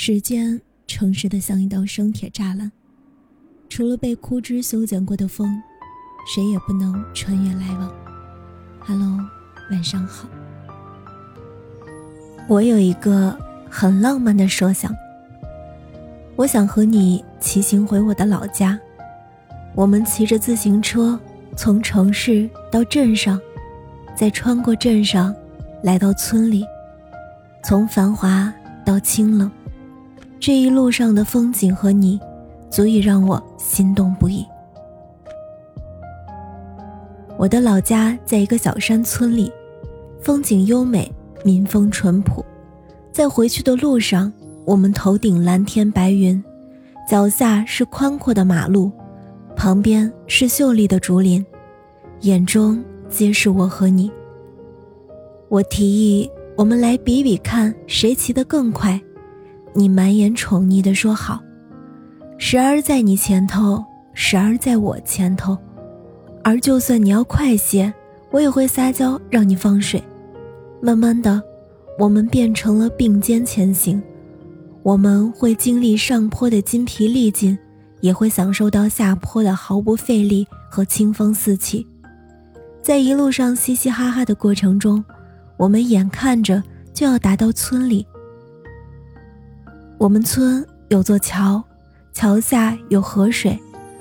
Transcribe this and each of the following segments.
时间诚实的像一道生铁栅栏，除了被枯枝修剪过的风，谁也不能穿越来往。Hello，晚上好。我有一个很浪漫的设想，我想和你骑行回我的老家，我们骑着自行车从城市到镇上，再穿过镇上，来到村里，从繁华到清冷。这一路上的风景和你，足以让我心动不已。我的老家在一个小山村里，风景优美，民风淳朴。在回去的路上，我们头顶蓝天白云，脚下是宽阔的马路，旁边是秀丽的竹林，眼中皆是我和你。我提议，我们来比比看，谁骑得更快。你满眼宠溺地说好，时而在你前头，时而在我前头，而就算你要快些，我也会撒娇让你放水。慢慢的，我们变成了并肩前行，我们会经历上坡的筋疲力尽，也会享受到下坡的毫不费力和清风四起。在一路上嘻嘻哈哈的过程中，我们眼看着就要达到村里。我们村有座桥，桥下有河水，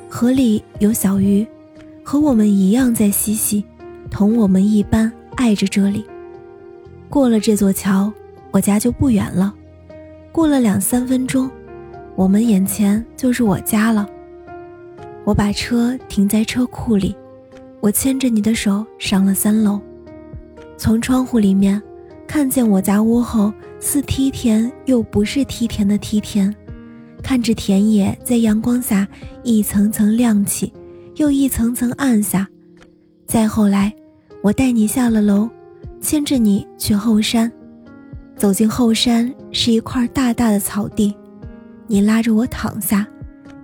河里有小鱼，和我们一样在嬉戏，同我们一般爱着这里。过了这座桥，我家就不远了。过了两三分钟，我们眼前就是我家了。我把车停在车库里，我牵着你的手上了三楼，从窗户里面看见我家屋后。似梯田又不是梯田的梯田，看着田野在阳光下一层层亮起，又一层层暗下。再后来，我带你下了楼，牵着你去后山。走进后山是一块大大的草地，你拉着我躺下，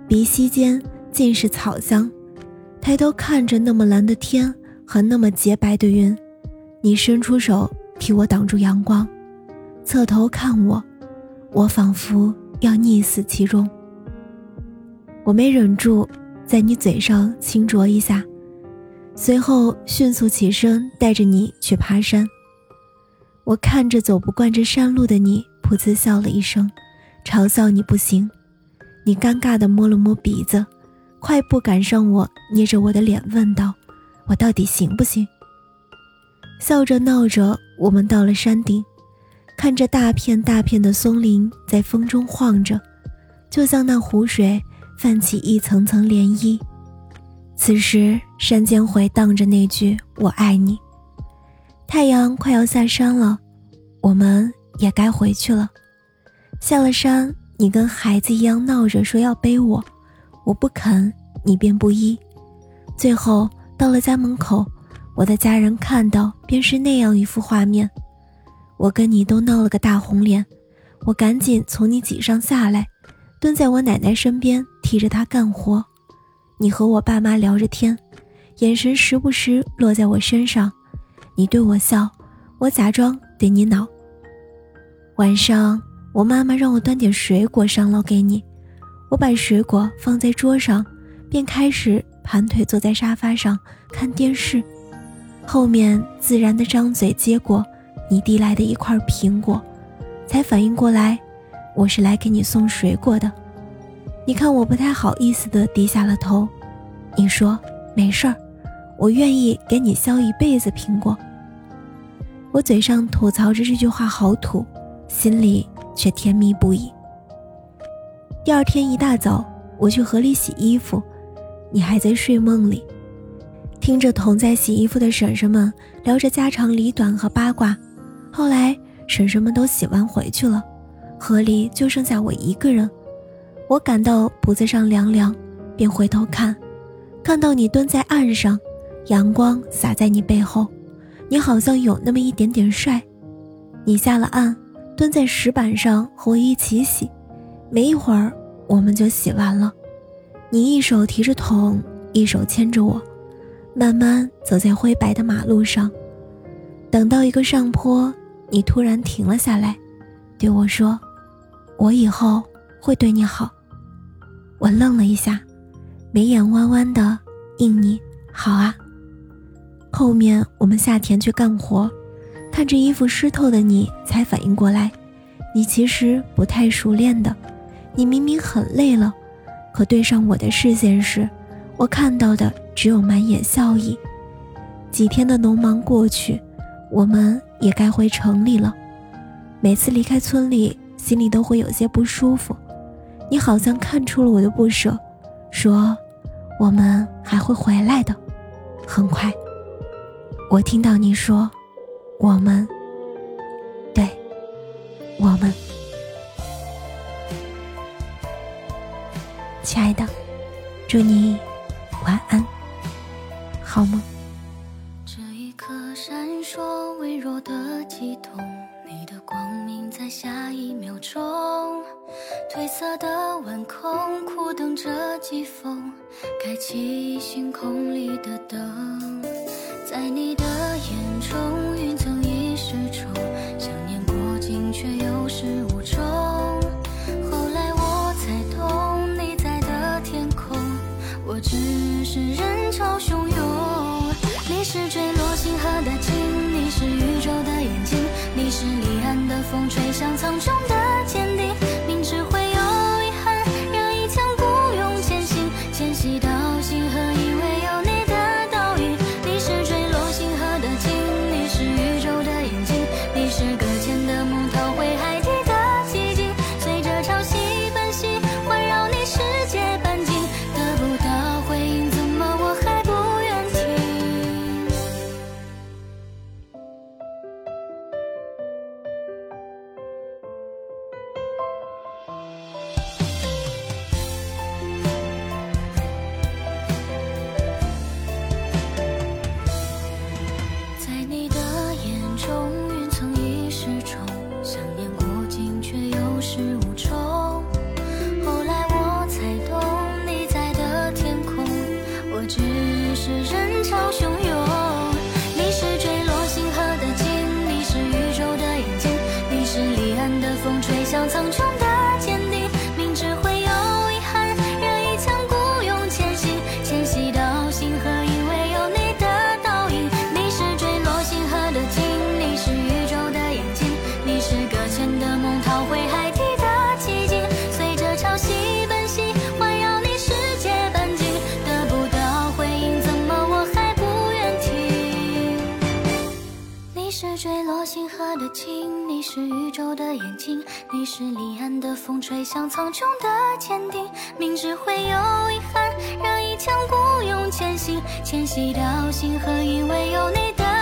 鼻息间尽是草香。抬头看着那么蓝的天和那么洁白的云，你伸出手替我挡住阳光。侧头看我，我仿佛要溺死其中。我没忍住，在你嘴上轻啄一下，随后迅速起身，带着你去爬山。我看着走不惯这山路的你，噗呲笑了一声，嘲笑你不行。你尴尬地摸了摸鼻子，快步赶上我，捏着我的脸问道：“我到底行不行？”笑着闹着，我们到了山顶。看着大片大片的松林在风中晃着，就像那湖水泛起一层层涟漪。此时山间回荡着那句“我爱你”。太阳快要下山了，我们也该回去了。下了山，你跟孩子一样闹着说要背我，我不肯，你便不依。最后到了家门口，我的家人看到便是那样一幅画面。我跟你都闹了个大红脸，我赶紧从你脊上下来，蹲在我奶奶身边，替着她干活。你和我爸妈聊着天，眼神时不时落在我身上。你对我笑，我假装对你恼。晚上，我妈妈让我端点水果上楼给你，我把水果放在桌上，便开始盘腿坐在沙发上看电视，后面自然的张嘴接过。你递来的一块苹果，才反应过来，我是来给你送水果的。你看我不太好意思的低下了头。你说没事儿，我愿意给你削一辈子苹果。我嘴上吐槽着这句话好土，心里却甜蜜不已。第二天一大早，我去河里洗衣服，你还在睡梦里，听着同在洗衣服的婶婶们聊着家长里短和八卦。后来，婶婶们都洗完回去了，河里就剩下我一个人。我感到脖子上凉凉，便回头看，看到你蹲在岸上，阳光洒在你背后，你好像有那么一点点帅。你下了岸，蹲在石板上和我一起洗，没一会儿我们就洗完了。你一手提着桶，一手牵着我，慢慢走在灰白的马路上，等到一个上坡。你突然停了下来，对我说：“我以后会对你好。我愣了一下，眉眼弯弯的应你好啊。后面我们下田去干活，看着衣服湿透的你，才反应过来，你其实不太熟练的。你明明很累了，可对上我的视线时，我看到的只有满眼笑意。几天的农忙过去，我们也该回城里了。每次离开村里，心里都会有些不舒服。你好像看出了我的不舍，说：“我们还会回来的，很快。”我听到你说：“我们。”对，我们。亲爱的，祝你晚安，好梦。褪色的晚空，苦等着季风，开启星空里的灯。在你的眼中，云层已失重，想念过境却有始无终。是坠落星河的鲸，你是宇宙的眼睛。你是离岸的风，吹向苍穹的坚定。明知会有遗憾，仍一腔孤勇前行，迁徙到星河，因为有你的。